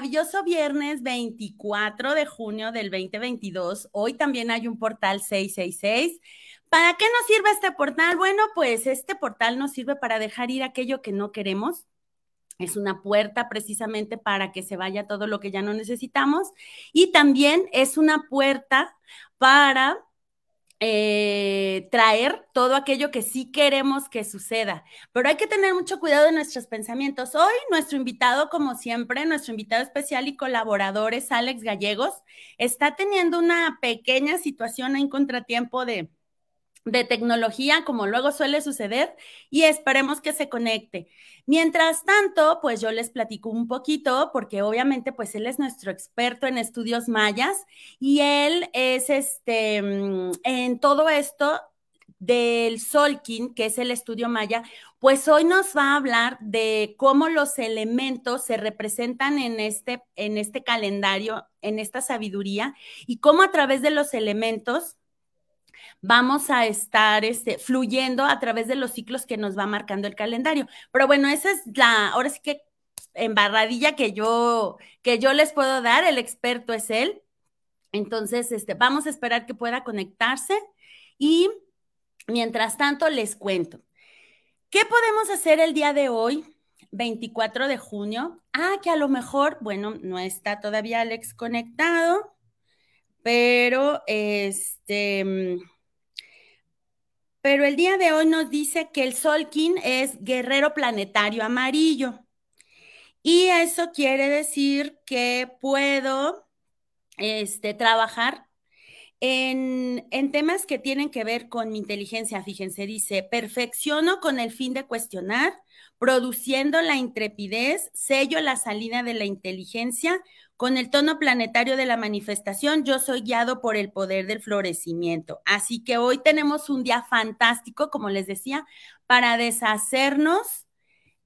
maravilloso viernes 24 de junio del 2022. Hoy también hay un portal 666. ¿Para qué nos sirve este portal? Bueno, pues este portal nos sirve para dejar ir aquello que no queremos. Es una puerta precisamente para que se vaya todo lo que ya no necesitamos. Y también es una puerta para eh, traer todo aquello que sí queremos que suceda. Pero hay que tener mucho cuidado en nuestros pensamientos. Hoy nuestro invitado, como siempre, nuestro invitado especial y colaborador es Alex Gallegos. Está teniendo una pequeña situación en contratiempo de de tecnología, como luego suele suceder, y esperemos que se conecte. Mientras tanto, pues yo les platico un poquito, porque obviamente, pues él es nuestro experto en estudios mayas y él es este, mm, en todo esto del Solkin, que es el estudio maya, pues hoy nos va a hablar de cómo los elementos se representan en este, en este calendario, en esta sabiduría, y cómo a través de los elementos vamos a estar este, fluyendo a través de los ciclos que nos va marcando el calendario. Pero bueno, esa es la, ahora sí que embarradilla que yo, que yo les puedo dar, el experto es él. Entonces, este, vamos a esperar que pueda conectarse y mientras tanto les cuento. ¿Qué podemos hacer el día de hoy, 24 de junio? Ah, que a lo mejor, bueno, no está todavía Alex conectado, pero este pero el día de hoy nos dice que el Solkin es guerrero planetario amarillo. Y eso quiere decir que puedo este, trabajar en, en, temas que tienen que ver con mi inteligencia. Fíjense, dice, perfecciono con el fin de cuestionar, produciendo la intrepidez, sello la salida de la inteligencia, con el tono planetario de la manifestación, yo soy guiado por el poder del florecimiento. Así que hoy tenemos un día fantástico, como les decía, para deshacernos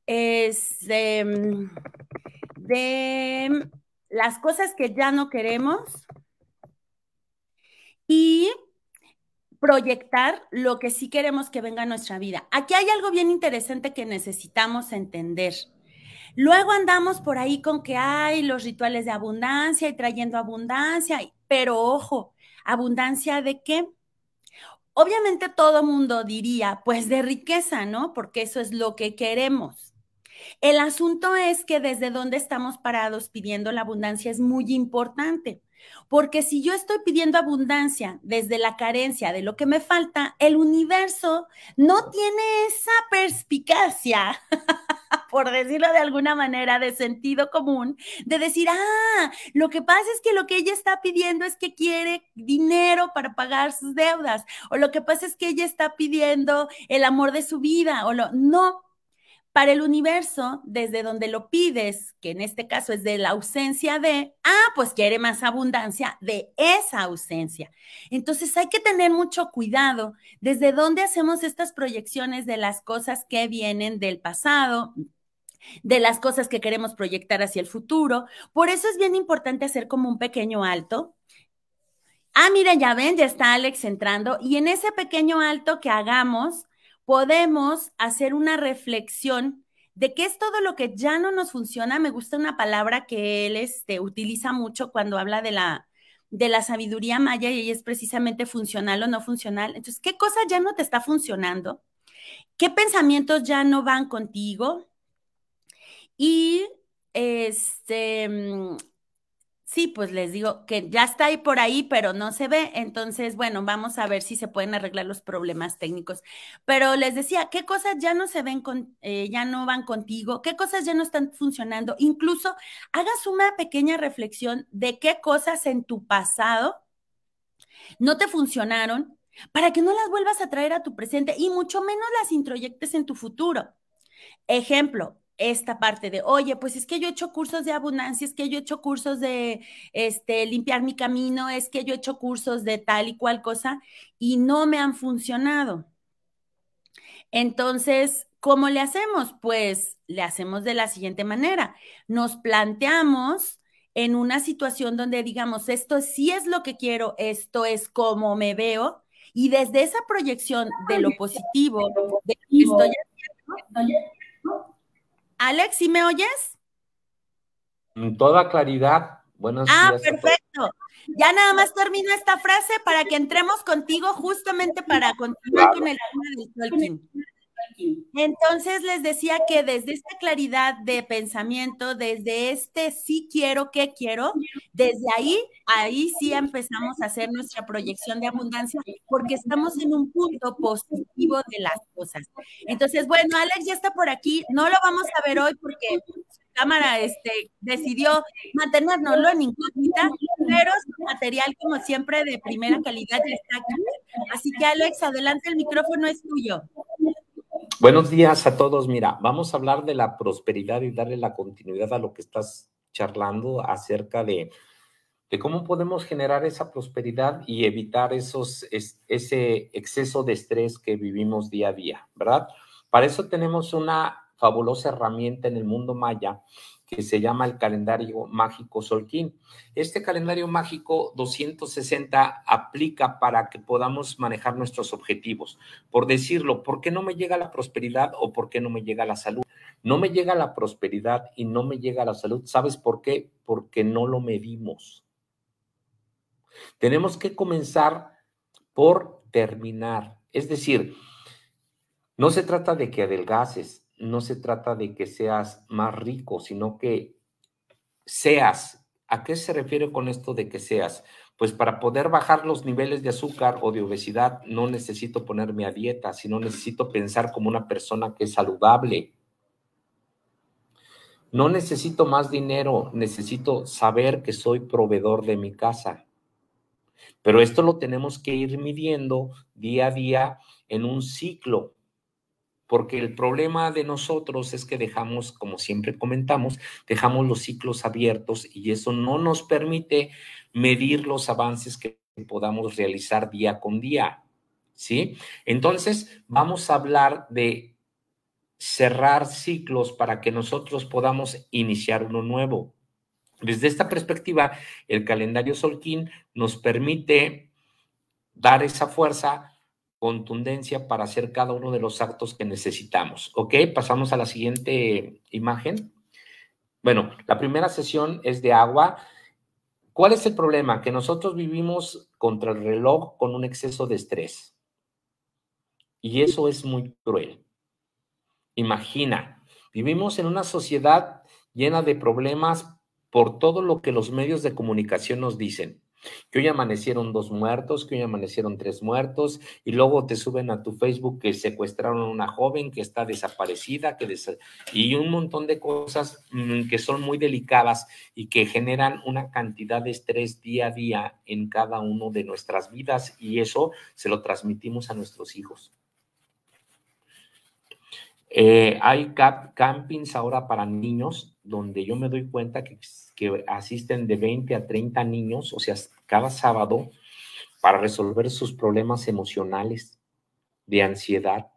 este, de las cosas que ya no queremos y proyectar lo que sí queremos que venga a nuestra vida. Aquí hay algo bien interesante que necesitamos entender. Luego andamos por ahí con que hay los rituales de abundancia y trayendo abundancia, pero ojo, abundancia de qué? Obviamente todo mundo diría, pues de riqueza, ¿no? Porque eso es lo que queremos. El asunto es que desde donde estamos parados pidiendo la abundancia es muy importante. Porque si yo estoy pidiendo abundancia desde la carencia de lo que me falta, el universo no tiene esa perspicacia, por decirlo de alguna manera, de sentido común, de decir, ah, lo que pasa es que lo que ella está pidiendo es que quiere dinero para pagar sus deudas, o lo que pasa es que ella está pidiendo el amor de su vida, o lo, no, para el universo, desde donde lo pides, que en este caso es de la ausencia de, ah, pues quiere más abundancia de esa ausencia. Entonces hay que tener mucho cuidado desde dónde hacemos estas proyecciones de las cosas que vienen del pasado, de las cosas que queremos proyectar hacia el futuro. Por eso es bien importante hacer como un pequeño alto. Ah, miren, ya ven, ya está Alex entrando. Y en ese pequeño alto que hagamos, podemos hacer una reflexión de qué es todo lo que ya no nos funciona. Me gusta una palabra que él este, utiliza mucho cuando habla de la, de la sabiduría maya y es precisamente funcional o no funcional. Entonces, ¿qué cosa ya no te está funcionando? ¿Qué pensamientos ya no van contigo? Y este, pues les digo que ya está ahí por ahí, pero no se ve. Entonces, bueno, vamos a ver si se pueden arreglar los problemas técnicos. Pero les decía, ¿qué cosas ya no se ven con, eh, ya no van contigo? ¿Qué cosas ya no están funcionando? Incluso hagas una pequeña reflexión de qué cosas en tu pasado no te funcionaron para que no las vuelvas a traer a tu presente y mucho menos las introyectes en tu futuro. Ejemplo, esta parte de, oye, pues es que yo he hecho cursos de abundancia, es que yo he hecho cursos de este, limpiar mi camino, es que yo he hecho cursos de tal y cual cosa y no me han funcionado. Entonces, ¿cómo le hacemos? Pues le hacemos de la siguiente manera. Nos planteamos en una situación donde digamos, esto sí es lo que quiero, esto es como me veo, y desde esa proyección de lo positivo, de estoy haciendo, Alex, ¿sí me oyes? toda claridad. Buenos ah, perfecto. Ya nada más termino esta frase para que entremos contigo justamente para continuar con el tema del stalking. Entonces les decía que desde esta claridad de pensamiento, desde este sí quiero, qué quiero, desde ahí, ahí sí empezamos a hacer nuestra proyección de abundancia porque estamos en un punto positivo de las cosas. Entonces, bueno, Alex ya está por aquí, no lo vamos a ver hoy porque cámara este, decidió mantenérnoslo en incógnita, pero su material, como siempre, de primera calidad ya está aquí. Así que, Alex, adelante, el micrófono es tuyo. Buenos días a todos. Mira, vamos a hablar de la prosperidad y darle la continuidad a lo que estás charlando acerca de, de cómo podemos generar esa prosperidad y evitar esos, ese exceso de estrés que vivimos día a día, ¿verdad? Para eso tenemos una fabulosa herramienta en el mundo maya que se llama el calendario mágico Solquín. Este calendario mágico 260 aplica para que podamos manejar nuestros objetivos. Por decirlo, ¿por qué no me llega la prosperidad o por qué no me llega la salud? No me llega la prosperidad y no me llega la salud. ¿Sabes por qué? Porque no lo medimos. Tenemos que comenzar por terminar. Es decir, no se trata de que adelgaces, no se trata de que seas más rico, sino que seas. ¿A qué se refiere con esto de que seas? Pues para poder bajar los niveles de azúcar o de obesidad no necesito ponerme a dieta, sino necesito pensar como una persona que es saludable. No necesito más dinero, necesito saber que soy proveedor de mi casa. Pero esto lo tenemos que ir midiendo día a día en un ciclo porque el problema de nosotros es que dejamos, como siempre comentamos, dejamos los ciclos abiertos y eso no nos permite medir los avances que podamos realizar día con día. ¿Sí? Entonces, vamos a hablar de cerrar ciclos para que nosotros podamos iniciar uno nuevo. Desde esta perspectiva, el calendario Solquín nos permite dar esa fuerza contundencia para hacer cada uno de los actos que necesitamos. ¿Ok? Pasamos a la siguiente imagen. Bueno, la primera sesión es de agua. ¿Cuál es el problema? Que nosotros vivimos contra el reloj con un exceso de estrés. Y eso es muy cruel. Imagina, vivimos en una sociedad llena de problemas por todo lo que los medios de comunicación nos dicen que hoy amanecieron dos muertos, que hoy amanecieron tres muertos, y luego te suben a tu Facebook que secuestraron a una joven que está desaparecida, que y un montón de cosas mm, que son muy delicadas y que generan una cantidad de estrés día a día en cada uno de nuestras vidas, y eso se lo transmitimos a nuestros hijos. Eh, hay campings ahora para niños donde yo me doy cuenta que, que, asisten de 20 a 30 niños, o sea, cada sábado, para resolver sus problemas emocionales, de ansiedad.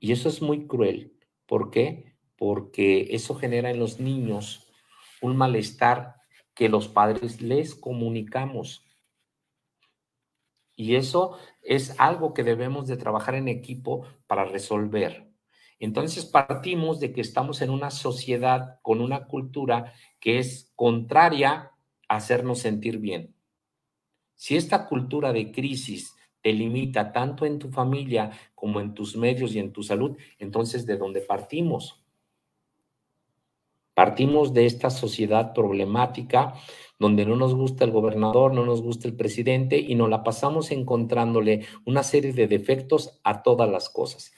Y eso es muy cruel. ¿Por qué? Porque eso genera en los niños un malestar que los padres les comunicamos. Y eso es algo que debemos de trabajar en equipo para resolver. Entonces partimos de que estamos en una sociedad con una cultura que es contraria a hacernos sentir bien. Si esta cultura de crisis te limita tanto en tu familia como en tus medios y en tu salud, entonces ¿de dónde partimos? Partimos de esta sociedad problemática donde no nos gusta el gobernador, no nos gusta el presidente y nos la pasamos encontrándole una serie de defectos a todas las cosas.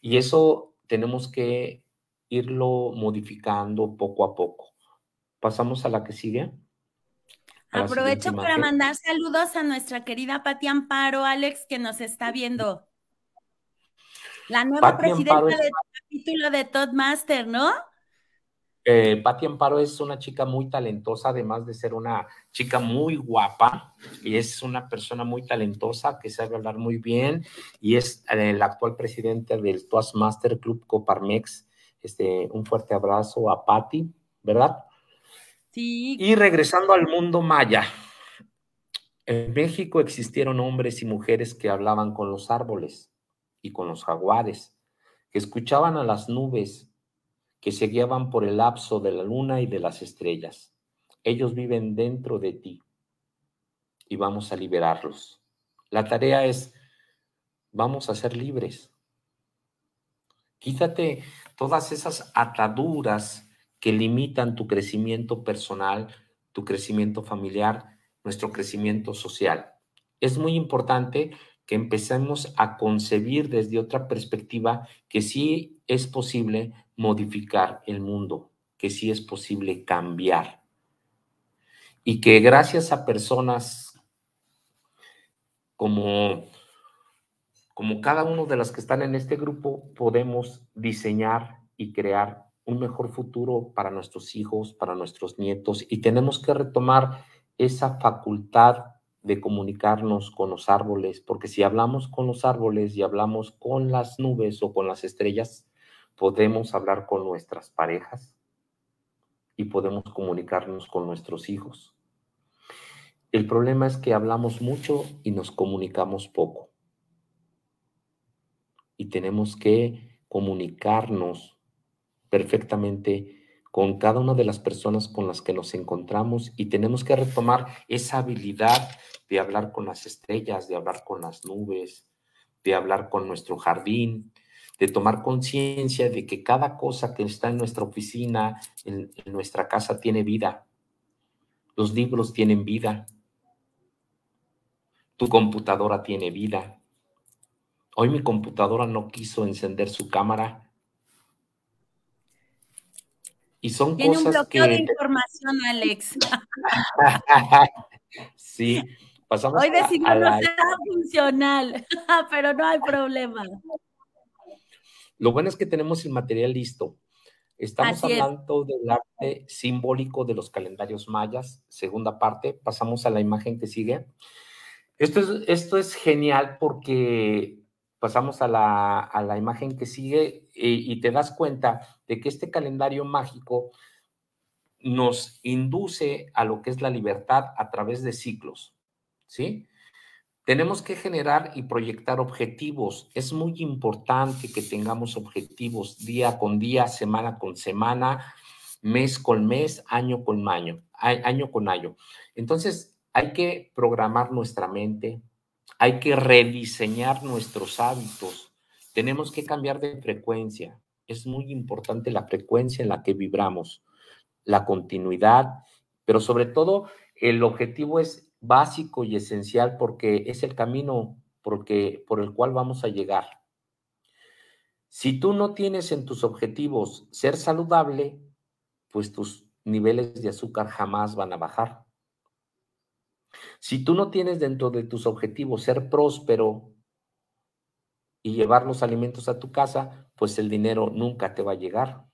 Y eso tenemos que irlo modificando poco a poco. Pasamos a la que sigue. Aprovecho para mandar saludos a nuestra querida Pati Amparo, Alex, que nos está viendo. La nueva presidenta del capítulo de Toddmaster, ¿no? Eh, Pati Amparo es una chica muy talentosa, además de ser una chica muy guapa, y es una persona muy talentosa que sabe hablar muy bien, y es el actual presidente del Toastmaster Club Coparmex. Este, un fuerte abrazo a Pati, ¿verdad? Y regresando al mundo maya. En México existieron hombres y mujeres que hablaban con los árboles y con los jaguares, que escuchaban a las nubes que se guiaban por el lapso de la luna y de las estrellas. Ellos viven dentro de ti y vamos a liberarlos. La tarea es, vamos a ser libres. Quítate todas esas ataduras que limitan tu crecimiento personal, tu crecimiento familiar, nuestro crecimiento social. Es muy importante que empecemos a concebir desde otra perspectiva que sí es posible modificar el mundo, que sí es posible cambiar. Y que gracias a personas como, como cada uno de las que están en este grupo, podemos diseñar y crear un mejor futuro para nuestros hijos, para nuestros nietos, y tenemos que retomar esa facultad de comunicarnos con los árboles, porque si hablamos con los árboles y hablamos con las nubes o con las estrellas, podemos hablar con nuestras parejas y podemos comunicarnos con nuestros hijos. El problema es que hablamos mucho y nos comunicamos poco. Y tenemos que comunicarnos perfectamente con cada una de las personas con las que nos encontramos y tenemos que retomar esa habilidad de hablar con las estrellas, de hablar con las nubes, de hablar con nuestro jardín, de tomar conciencia de que cada cosa que está en nuestra oficina, en, nuestra casa, tiene vida. Los libros tienen vida. Tu computadora tiene vida. Hoy mi computadora no quiso encender su cámara y son Tiene cosas un bloqueo de información, Alex. sí, pasamos Hoy decidió no ser funcional, pero no hay problema. Lo bueno es que tenemos el material listo. Estamos hablando del arte simbólico de los calendarios mayas, segunda parte. Pasamos a la imagen que sigue. Esto es, esto es genial porque pasamos a la, imagen que sigue y, te das cuenta de que este calendario mágico nos induce a lo que es la libertad a través de ciclos, ¿sí? Tenemos que generar y proyectar objetivos. Es muy importante que tengamos objetivos día con día, semana con semana, mes con mes, año con año, año con año. Entonces, hay que programar nuestra mente, hay que rediseñar nuestros hábitos. Tenemos que cambiar de frecuencia. Es muy importante la frecuencia en la que vibramos, la continuidad, pero sobre todo el objetivo es básico y esencial porque es el camino porque, por el cual vamos a llegar. Si tú no tienes en tus objetivos ser saludable, pues tus niveles de azúcar jamás van a bajar. Si tú no tienes dentro de tus objetivos ser próspero y llevar los alimentos a tu casa, pues el dinero nunca te va a llegar.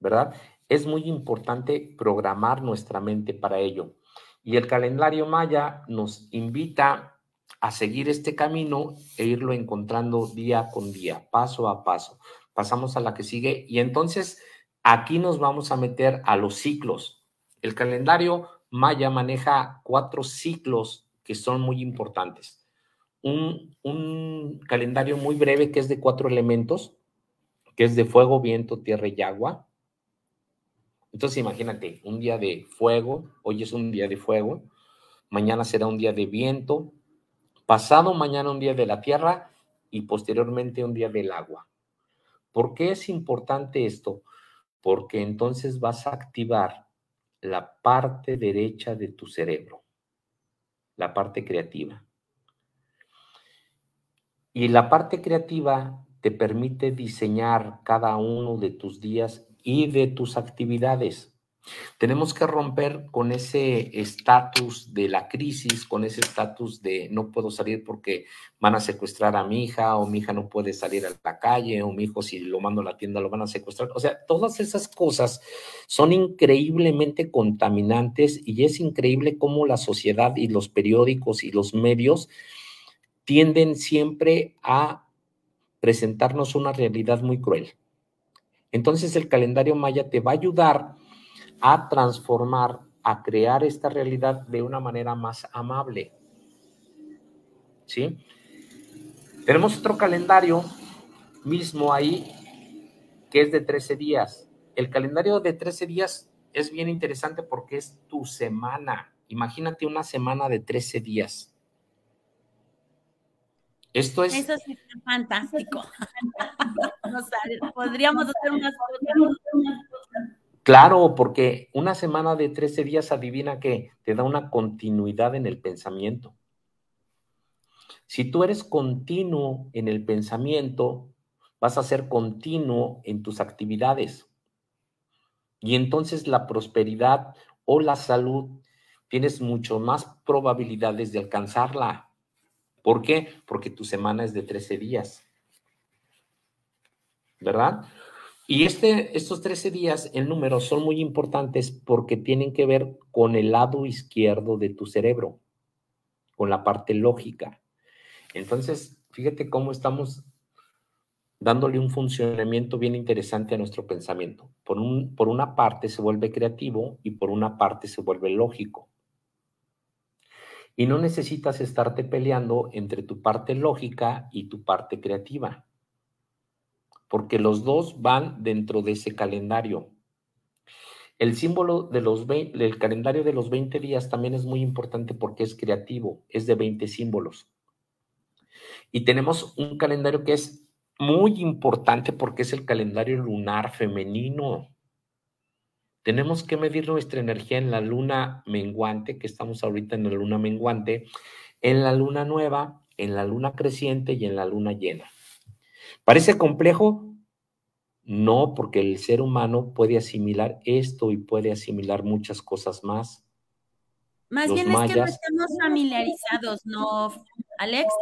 ¿Verdad? Es muy importante programar nuestra mente para ello. Y el calendario maya nos invita a seguir este camino e irlo encontrando día con día, paso a paso. Pasamos a la que sigue y entonces aquí nos vamos a meter a los ciclos. El calendario Maya maneja cuatro ciclos que son muy importantes. Un, calendario muy breve que es de cuatro elementos, que es de fuego, viento, tierra y agua. Entonces imagínate, un día de fuego, hoy es un día de fuego, mañana será un día de viento, pasado mañana un día de la tierra y posteriormente un día del agua. ¿Por qué es importante esto? Porque entonces vas a activar la parte derecha de tu cerebro, la parte creativa. Y la parte creativa te permite diseñar cada uno de tus días y de tus actividades. Tenemos que romper con ese estatus de la crisis, con ese estatus de no puedo salir porque van a secuestrar a mi hija o mi hija no puede salir a la calle o mi hijo si lo mando a la tienda lo van a secuestrar. O sea, todas esas cosas son increíblemente contaminantes y es increíble cómo la sociedad y los periódicos y los medios tienden siempre a presentarnos una realidad muy cruel. Entonces el calendario maya te va a ayudar a transformar, a crear esta realidad de una manera más amable. ¿Sí? Tenemos otro calendario mismo ahí que es de 13 días. El calendario de 13 días es bien interesante porque es tu semana. Imagínate una semana de 13 días. Esto es. Eso sí fantástico. podríamos hacer unas Claro, porque una semana de 13 días, adivina que te da una continuidad en el pensamiento. Si tú eres continuo en el pensamiento, vas a ser continuo en tus actividades. Y entonces la prosperidad o la salud tienes mucho más probabilidades de alcanzarla. ¿Por qué? Porque tu semana es de 13 días. ¿Verdad? Y este, estos 13 días, el número, son muy importantes porque tienen que ver con el lado izquierdo de tu cerebro, con la parte lógica. Entonces, fíjate cómo estamos dándole un funcionamiento bien interesante a nuestro pensamiento. Por, un, por una parte se vuelve creativo y por una parte se vuelve lógico. Y no necesitas estarte peleando entre tu parte lógica y tu parte creativa, porque los dos van dentro de ese calendario. El símbolo de los del calendario de los 20 días también es muy importante porque es creativo, es de 20 símbolos. Y tenemos un calendario que es muy importante porque es el calendario lunar femenino. Tenemos que medir nuestra energía en la luna menguante, que estamos ahorita en la luna menguante, en la luna nueva, en la luna creciente y en la luna llena. ¿Parece complejo? No, porque el ser humano puede asimilar esto y puede asimilar muchas cosas más. Más bien es que no estamos familiarizados, ¿no, Alex?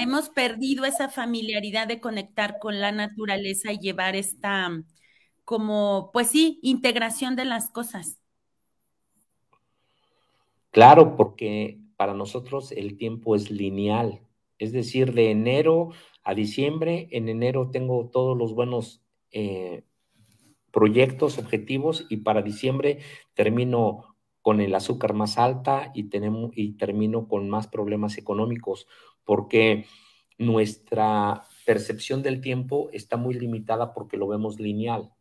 hemos perdido esa familiaridad de conectar con la naturaleza y llevar esta como, pues sí, integración de las cosas. Claro, porque para nosotros el tiempo es lineal, es decir, de enero a diciembre, en enero tengo todos los buenos eh, proyectos, objetivos, y para diciembre termino con el azúcar más alta y, tenemos, y termino con más problemas económicos, porque nuestra percepción del tiempo está muy limitada porque lo vemos lineal.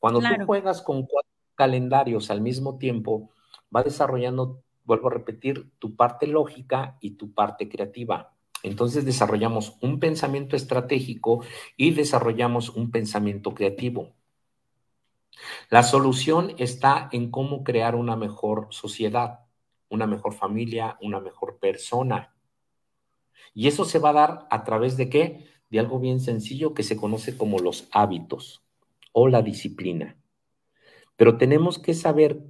Cuando tú juegas con cuatro calendarios al mismo tiempo, va desarrollando, vuelvo a repetir, tu parte lógica y tu parte creativa. Entonces desarrollamos un pensamiento estratégico y desarrollamos un pensamiento creativo. La solución está en cómo crear una mejor sociedad, una mejor familia, una mejor persona. Y eso se va a dar a través de qué? De algo bien sencillo que se conoce como los hábitos o la disciplina. Pero tenemos que saber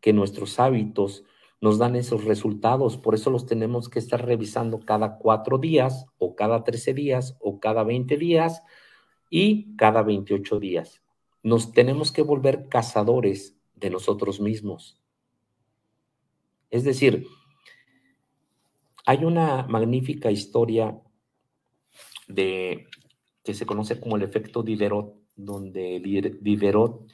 que nuestros hábitos nos dan esos resultados, por eso los tenemos que estar revisando cada cuatro días o cada trece días o cada veinte días y cada veintiocho días. Nos tenemos que volver cazadores de nosotros mismos. Es decir, hay una magnífica historia de que se conoce como el efecto Diderot, donde Diderot,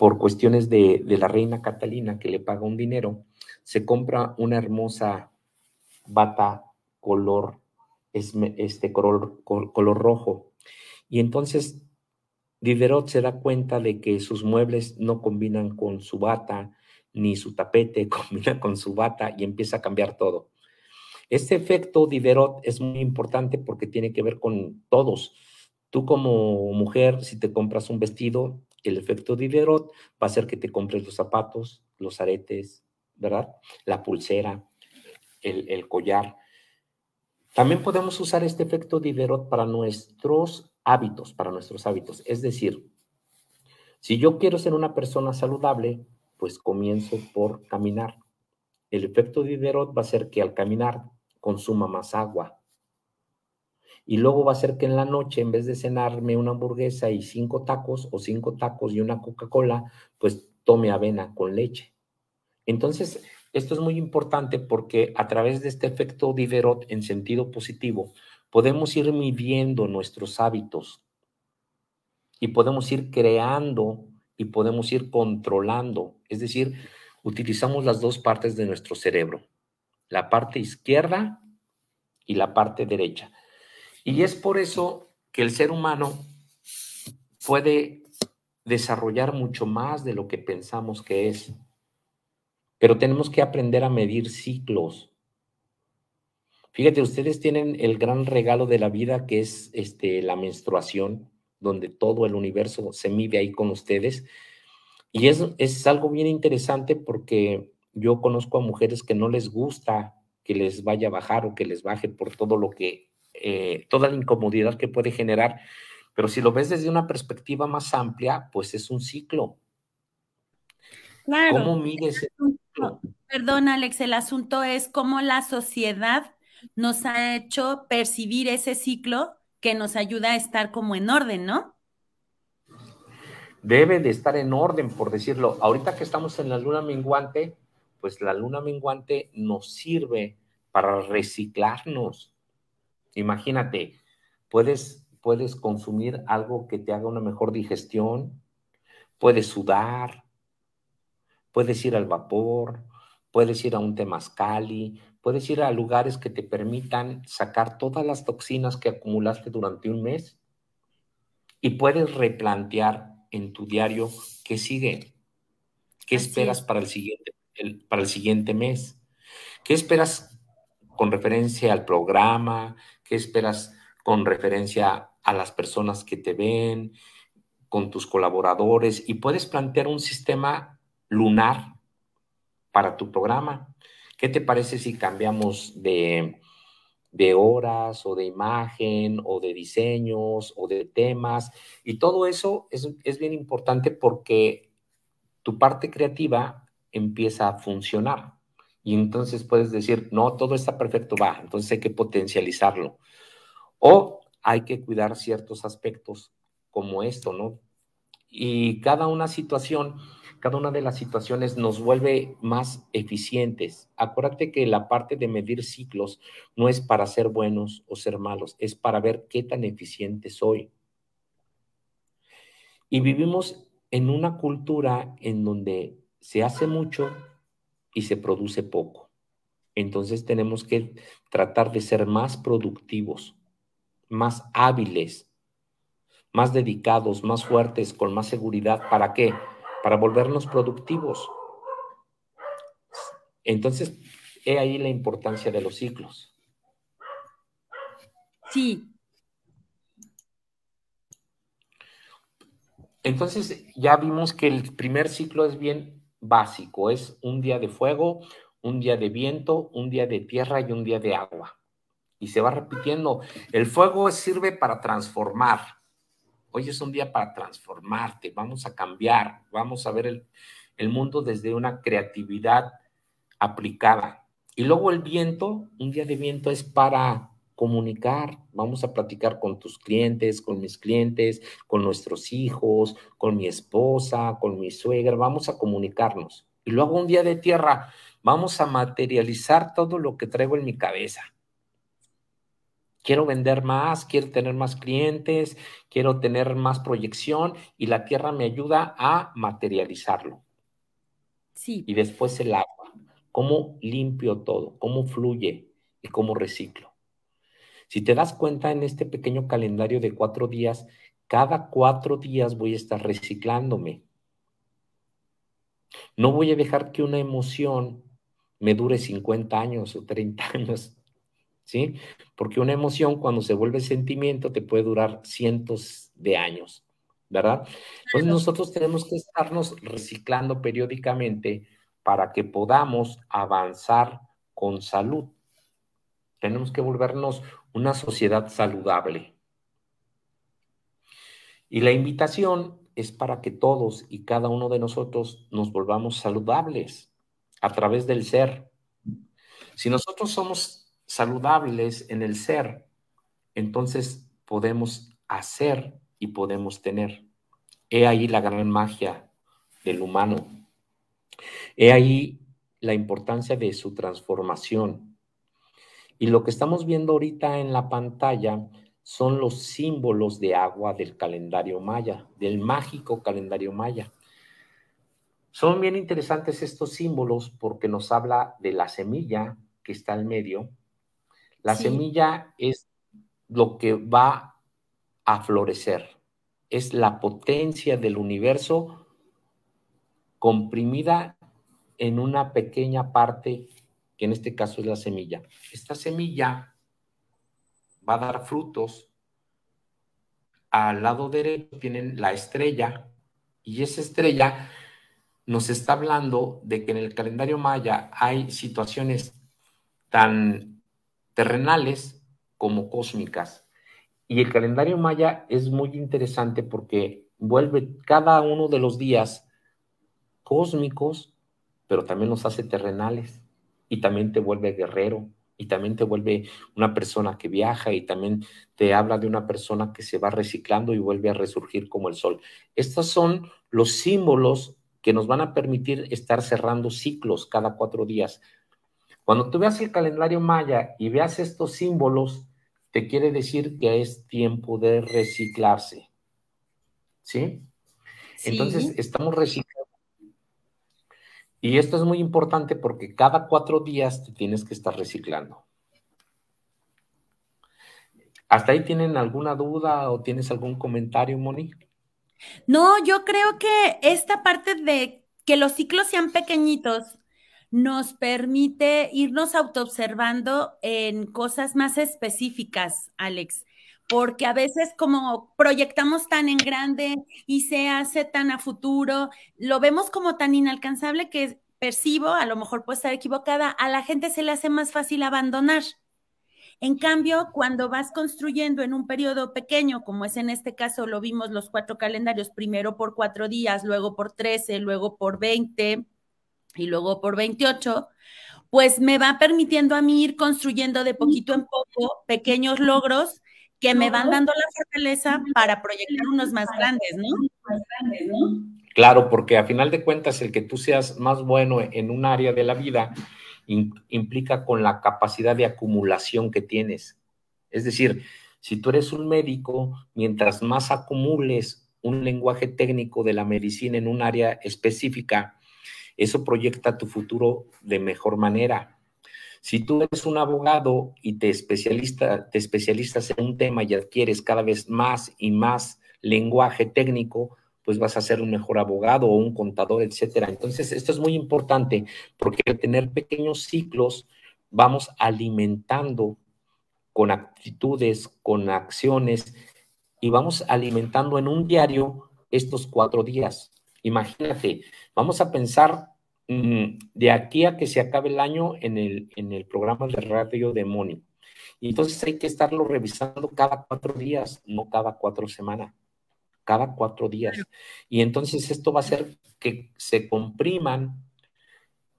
por cuestiones de, la reina Catalina, que le paga un dinero, se compra una hermosa bata color, este color, color rojo. Y entonces Diderot se da cuenta de que sus muebles no combinan con su bata, ni su tapete combina con su bata y empieza a cambiar todo. Este efecto Diderot es muy importante porque tiene que ver con todos. Tú como mujer, si te compras un vestido, el efecto Diderot va a hacer que te compres los zapatos, los aretes, ¿verdad? La pulsera, el, el collar. También podemos usar este efecto Diderot para nuestros hábitos, para nuestros hábitos. Es decir, si yo quiero ser una persona saludable, pues comienzo por caminar. El efecto Diderot va a ser que al caminar consuma más agua, y luego va a ser que en la noche, en vez de cenarme una hamburguesa y cinco tacos o cinco tacos y una Coca-Cola, pues tome avena con leche. Entonces, esto es muy importante porque a través de este efecto Diderot en sentido positivo, podemos ir midiendo nuestros hábitos y podemos ir creando y podemos ir controlando. Es decir, utilizamos las dos partes de nuestro cerebro, la parte izquierda y la parte derecha. Y es por eso que el ser humano puede desarrollar mucho más de lo que pensamos que es. Pero tenemos que aprender a medir ciclos. Fíjate, ustedes tienen el gran regalo de la vida que es este, la menstruación, donde todo el universo se mide ahí con ustedes. Y es, es algo bien interesante porque yo conozco a mujeres que no les gusta que les vaya a bajar o que les baje por todo lo que, eh, toda la incomodidad que puede generar. Pero si lo ves desde una perspectiva más amplia, pues es un ciclo. Claro. ¿Cómo mides ciclo? Perdón, Alex, el asunto es cómo la sociedad nos ha hecho percibir ese ciclo que nos ayuda a estar como en orden, ¿no? Debe de estar en orden, por decirlo. Ahorita que estamos en la luna menguante, pues la luna menguante nos sirve para reciclarnos. Imagínate, puedes, puedes consumir algo que te haga una mejor digestión, puedes sudar, puedes ir al vapor, puedes ir a un temazcali, puedes ir a lugares que te permitan sacar todas las toxinas que acumulaste durante un mes y puedes replantear en tu diario qué sigue, qué esperas para el siguiente para el siguiente mes. ¿Qué esperas con referencia al programa? ¿Qué esperas con referencia a las personas que te ven, con tus colaboradores? Y puedes plantear un sistema lunar para tu programa. ¿Qué te parece si cambiamos de, de horas o de imagen o de diseños o de temas? Y todo eso es, es bien importante porque tu parte creativa empieza a funcionar. Y entonces puedes decir, no, todo está perfecto, va, entonces hay que potencializarlo. O hay que cuidar ciertos aspectos como esto, ¿no? Y cada una situación, cada una de las situaciones nos vuelve más eficientes. Acuérdate que la parte de medir ciclos no es para ser buenos o ser malos, es para ver qué tan eficiente soy. Y vivimos en una cultura en donde se hace mucho y se produce poco. Entonces tenemos que tratar de ser más productivos, más hábiles, más dedicados, más fuertes, con más seguridad. ¿Para qué? Para volvernos productivos. Entonces, he ahí la importancia de los ciclos. Sí. Entonces, ya vimos que el primer ciclo es bien básico. Es un día de fuego, un día de viento, un día de tierra y un día de agua. Y se va repitiendo. El fuego sirve para transformar. Hoy es un día para transformarte. Vamos a cambiar. Vamos a ver el, el mundo desde una creatividad aplicada. Y luego el viento, un día de viento es para comunicar, vamos a platicar con tus clientes, con mis clientes, con nuestros hijos, con mi esposa, con mi suegra, vamos a comunicarnos. Y luego un día de tierra, vamos a materializar todo lo que traigo en mi cabeza. Quiero vender más, quiero tener más clientes, quiero tener más proyección y la tierra me ayuda a materializarlo. Sí. Y después el agua. ¿Cómo limpio todo? ¿Cómo fluye? ¿Y cómo reciclo? Si te das cuenta en este pequeño calendario de cuatro días, cada cuatro días voy a estar reciclándome. No voy a dejar que una emoción me dure 50 años o 30 años, ¿sí? Porque una emoción cuando se vuelve sentimiento te puede durar cientos de años, ¿verdad? Entonces nosotros tenemos que estarnos reciclando periódicamente para que podamos avanzar con salud. Tenemos que volvernos una sociedad saludable. Y la invitación es para que todos y cada uno de nosotros nos volvamos saludables a través del ser. Si nosotros somos saludables en el ser, entonces podemos hacer y podemos tener. He ahí la gran magia del humano. He ahí la importancia de su transformación y lo que estamos viendo ahorita en la pantalla son los símbolos de agua del calendario maya, del mágico calendario maya. Son bien interesantes estos símbolos porque nos habla de la semilla que está al medio. La semilla es lo que va a florecer. es la potencia del universo comprimida en una pequeña parte, que en este caso es la semilla. Esta semilla va a dar frutos. Al lado derecho tienen la estrella y esa estrella nos está hablando de que en el calendario maya hay situaciones tan terrenales como cósmicas. Y el calendario maya es muy interesante porque vuelve cada uno de los días cósmicos, pero también los hace terrenales y también te vuelve guerrero y también te vuelve una persona que viaja y también te habla de una persona que se va reciclando y vuelve a resurgir como el sol. Estos son los símbolos que nos van a permitir estar cerrando ciclos cada cuatro días. Cuando tú veas el calendario maya y veas estos símbolos, te quiere decir que es tiempo de reciclarse. ¿Sí? Entonces, estamos reciclando. Y esto es muy importante porque cada cuatro días te tienes que estar reciclando. ¿Hasta ahí tienen alguna duda o tienes algún comentario, Moni? No, yo creo que esta parte de que los ciclos sean pequeñitos nos permite irnos autoobservando en cosas más específicas, Alex, porque a veces como proyectamos tan en grande y se hace tan a futuro, lo vemos como tan inalcanzable que percibo, a lo mejor puede estar equivocada, a la gente se le hace más fácil abandonar. En cambio, cuando vas construyendo en un periodo pequeño, como es en este caso, lo vimos los cuatro calendarios, primero por cuatro días, luego por trece, luego por veinte y luego por veintiocho, pues me va permitiendo a mí ir construyendo de poquito en poco pequeños logros que me van dando la fortaleza para proyectar unos más grandes, ¿no? Claro, porque a final de cuentas el que tú seas más bueno en un área de la vida implica con la capacidad de acumulación que tienes. Es decir, si tú eres un médico, mientras más acumules un lenguaje técnico de la medicina en un área específica, eso proyecta tu futuro de mejor manera. Si tú eres un abogado y te, especialista, te especialistas en un tema y adquieres cada vez más y más lenguaje técnico, pues vas a ser un mejor abogado o un contador, etcétera. Entonces, esto es muy importante porque al tener pequeños ciclos vamos alimentando con actitudes, con acciones y vamos alimentando en un diario estos cuatro días. Imagínate, vamos a pensar de aquí a que se acabe el año en el, en el programa de radio de Moni. Y entonces hay que estarlo revisando cada cuatro días, no cada cuatro semanas cada cuatro días. Y entonces esto va a hacer que se compriman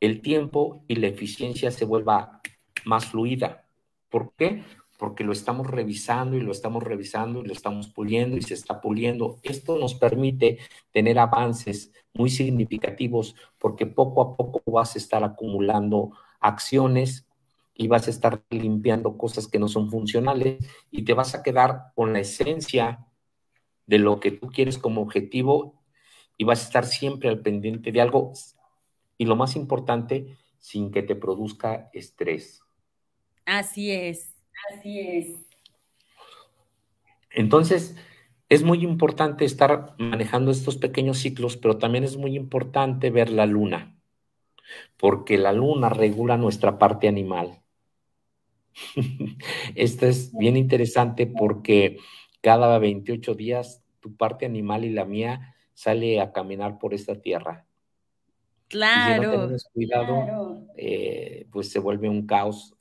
el tiempo y la eficiencia se vuelva más fluida. ¿Por qué? Porque lo estamos revisando y lo estamos revisando y lo estamos puliendo y se está puliendo. Esto nos permite tener avances muy significativos porque poco a poco vas a estar acumulando acciones y vas a estar limpiando cosas que no son funcionales y te vas a quedar con la esencia de lo que tú quieres como objetivo y vas a estar siempre al pendiente de algo y lo más importante, sin que te produzca estrés. Así es, así es. Entonces, es muy importante estar manejando estos pequeños ciclos, pero también es muy importante ver la luna, porque la luna regula nuestra parte animal. Esto es bien interesante porque cada 28 días tu parte animal y la mía sale a caminar por esta tierra. Claro. Y si no tenemos cuidado, eh, pues se vuelve un caos.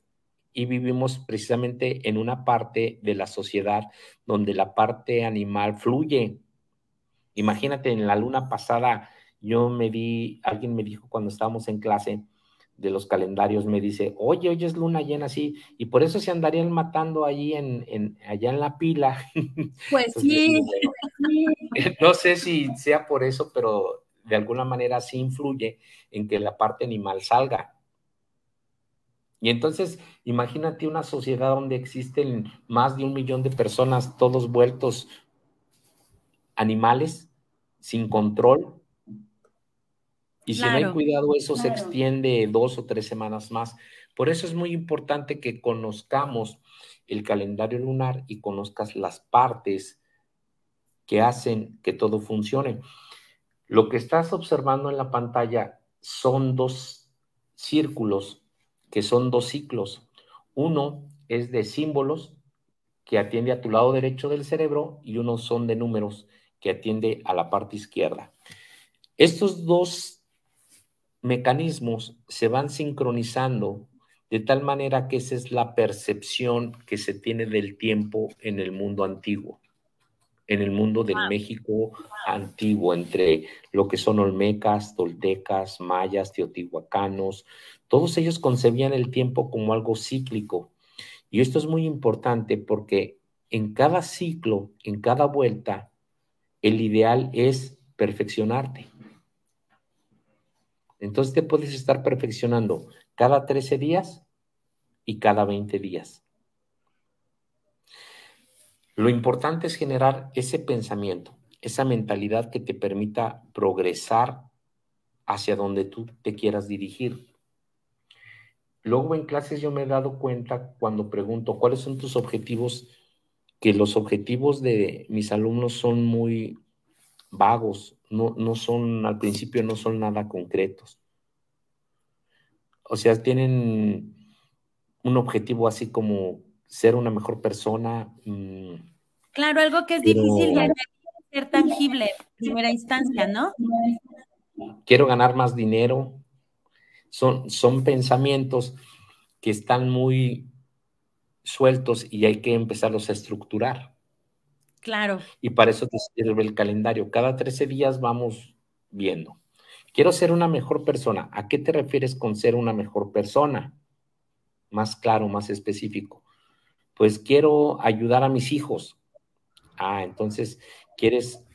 Y vivimos precisamente en una parte de la sociedad donde la parte animal fluye. Imagínate, en la luna pasada, yo me di, alguien me dijo cuando estábamos en clase, de los calendarios me dice, oye, hoy es luna llena así, y por eso se andarían matando allí en, allá en la pila. Pues sí. no sé si sea por eso, pero de alguna manera sí influye en que la parte animal salga. Y entonces, imagínate una sociedad donde existen más de un millón de personas, todos vueltos animales, sin control, y si no hay cuidado, eso se extiende dos o tres semanas más. Por eso es muy importante que conozcamos el calendario lunar y conozcas las partes que hacen que todo funcione. Lo que estás observando en la pantalla son dos círculos, que son dos ciclos. Uno es de símbolos, que atiende a tu lado derecho del cerebro, y uno son de números, que atiende a la parte izquierda. Estos dos mecanismos se van sincronizando de tal manera que esa es la percepción que se tiene del tiempo en el mundo antiguo, en el mundo del México antiguo, entre lo que son olmecas, toltecas, mayas, teotihuacanos, todos ellos concebían el tiempo como algo cíclico. Y esto es muy importante porque en cada ciclo, en cada vuelta, el ideal es perfeccionarte. Entonces te puedes estar perfeccionando cada 13 días y cada 20 días. Lo importante es generar ese pensamiento, esa mentalidad que te permita progresar hacia donde tú te quieras dirigir. Luego en clases yo me he dado cuenta cuando pregunto cuáles son tus objetivos, que los objetivos de mis alumnos son muy vagos, no, no son, al principio no son nada concretos. O sea, tienen un objetivo así como ser una mejor persona. Mm, claro, algo que es difícil de ser tangible en primera instancia, ¿no? Quiero ganar más dinero. Son, son pensamientos que están muy sueltos y hay que empezarlos a estructurar. Claro. Y para eso te sirve el calendario. Cada 13 días vamos viendo. Quiero ser una mejor persona. ¿A qué te refieres con ser una mejor persona? Más claro, más específico. Pues quiero ayudar a mis hijos. Ah, entonces, ¿quieres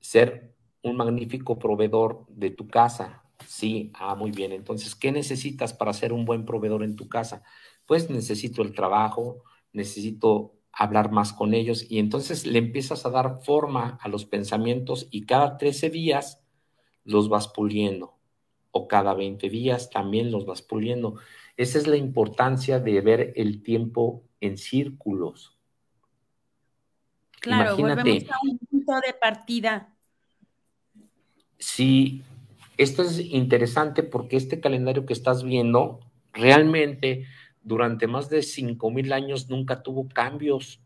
ser un magnífico proveedor de tu casa? Sí, ah, muy bien. Entonces, ¿qué necesitas para ser un buen proveedor en tu casa? Pues necesito el trabajo, necesito hablar más con ellos y entonces le empiezas a dar forma a los pensamientos y cada 13 días los vas puliendo o cada 20 días también los vas puliendo. Esa es la importancia de ver el tiempo en círculos. Claro, volvemos a un punto de partida. Sí, esto es interesante porque este calendario que estás viendo realmente durante más de 5.000 años nunca tuvo cambios.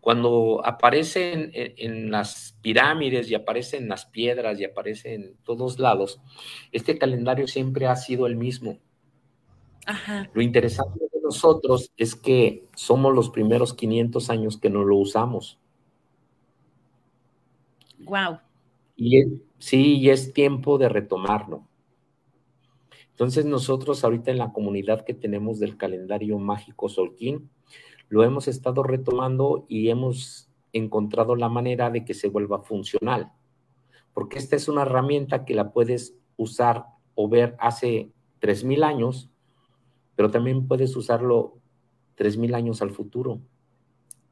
Cuando aparecen en, las pirámides y aparecen en las piedras y aparece en todos lados, este calendario siempre ha sido el mismo. Lo interesante de nosotros es que somos los primeros 500 años que no lo usamos. Wow. Y sí, es tiempo de retomarlo. Entonces nosotros ahorita en la comunidad que tenemos del calendario mágico Solquín, lo hemos estado retomando y hemos encontrado la manera de que se vuelva funcional. Porque esta es una herramienta que la puedes usar o ver hace 3.000 años, pero también puedes usarlo 3.000 años al futuro.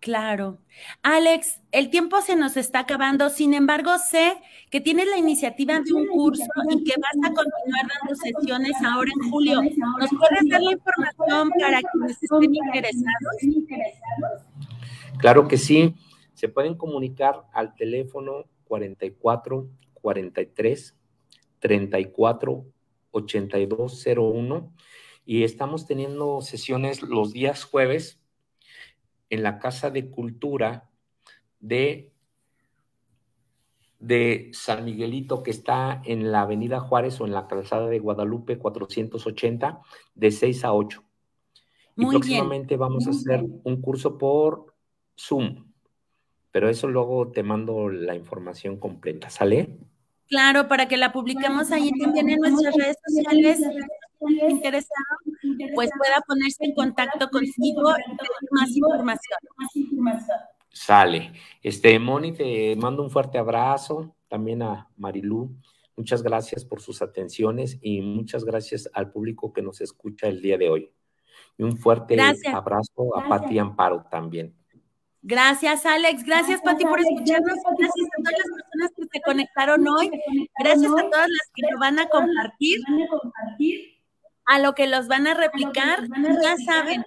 Claro. Alex, el tiempo se nos está acabando, sin embargo, sé que tienes la iniciativa de un curso y que vas a continuar dando sesiones ahora en julio. ¿Nos puedes dar la información para quienes estén interesados? Claro que sí. Se pueden comunicar al teléfono 44 43 34 8201 y estamos teniendo sesiones los días jueves en la Casa de Cultura de, de San Miguelito, que está en la Avenida Juárez o en la calzada de Guadalupe 480, de 6 a 8. y próximamente vamos a hacer un curso por Zoom, pero eso luego te mando la información completa, ¿sale? Claro, para que la publiquemos ahí también en nuestras redes sociales interesado, pues pueda ponerse en contacto contigo y más información. Sale. Este, Moni, te mando un fuerte abrazo, también a Marilú. Muchas gracias por sus atenciones y muchas gracias al público que nos escucha el día de hoy. Y un fuerte abrazo a Pati Amparo también. Gracias, Alex. Gracias, Pati, por escucharnos. Gracias a todas las personas que se conectaron hoy. Gracias a todas las que lo van a compartir a lo que los van a replicar, ya saben,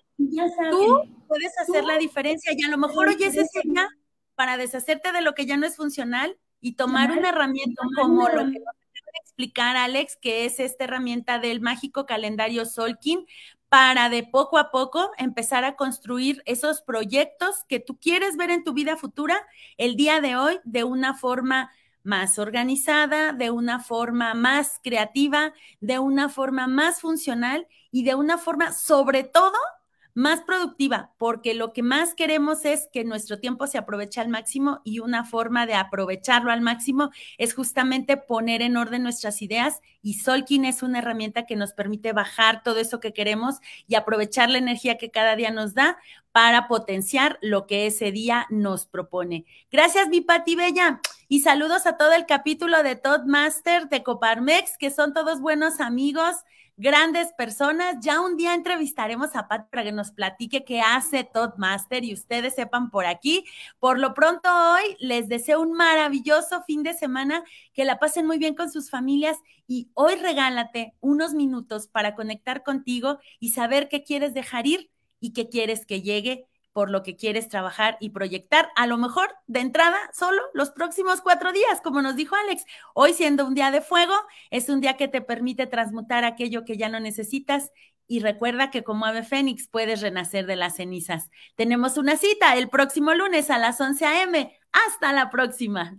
tú puedes hacer la diferencia y a lo mejor hoy es ese día para deshacerte de lo que ya no es funcional y tomar una herramienta como lo que explicar, Alex, que es esta herramienta del mágico calendario Solkin, para de poco a poco empezar a construir esos proyectos que tú quieres ver en tu vida futura el día de hoy de una forma más organizada, de una forma más creativa, de una forma más funcional y de una forma, sobre todo, más productiva, porque lo que más queremos es que nuestro tiempo se aproveche al máximo y una forma de aprovecharlo al máximo es justamente poner en orden nuestras ideas y Solkin es una herramienta que nos permite bajar todo eso que queremos y aprovechar la energía que cada día nos da para potenciar lo que ese día nos propone. Gracias, mi Pati Bella. Y saludos a todo el capítulo de Todd Master de Coparmex, que son todos buenos amigos grandes personas. Ya un día entrevistaremos a Pat para que nos platique qué hace Todd Master y ustedes sepan por aquí. Por lo pronto hoy les deseo un maravilloso fin de semana, que la pasen muy bien con sus familias y hoy regálate unos minutos para conectar contigo y saber qué quieres dejar ir y qué quieres que llegue por lo que quieres trabajar y proyectar, a lo mejor de entrada solo los próximos cuatro días, como nos dijo Alex. Hoy siendo un día de fuego, es un día que te permite transmutar aquello que ya no necesitas y recuerda que como ave fénix puedes renacer de las cenizas. Tenemos una cita el próximo lunes a las 11 a.m. Hasta la próxima.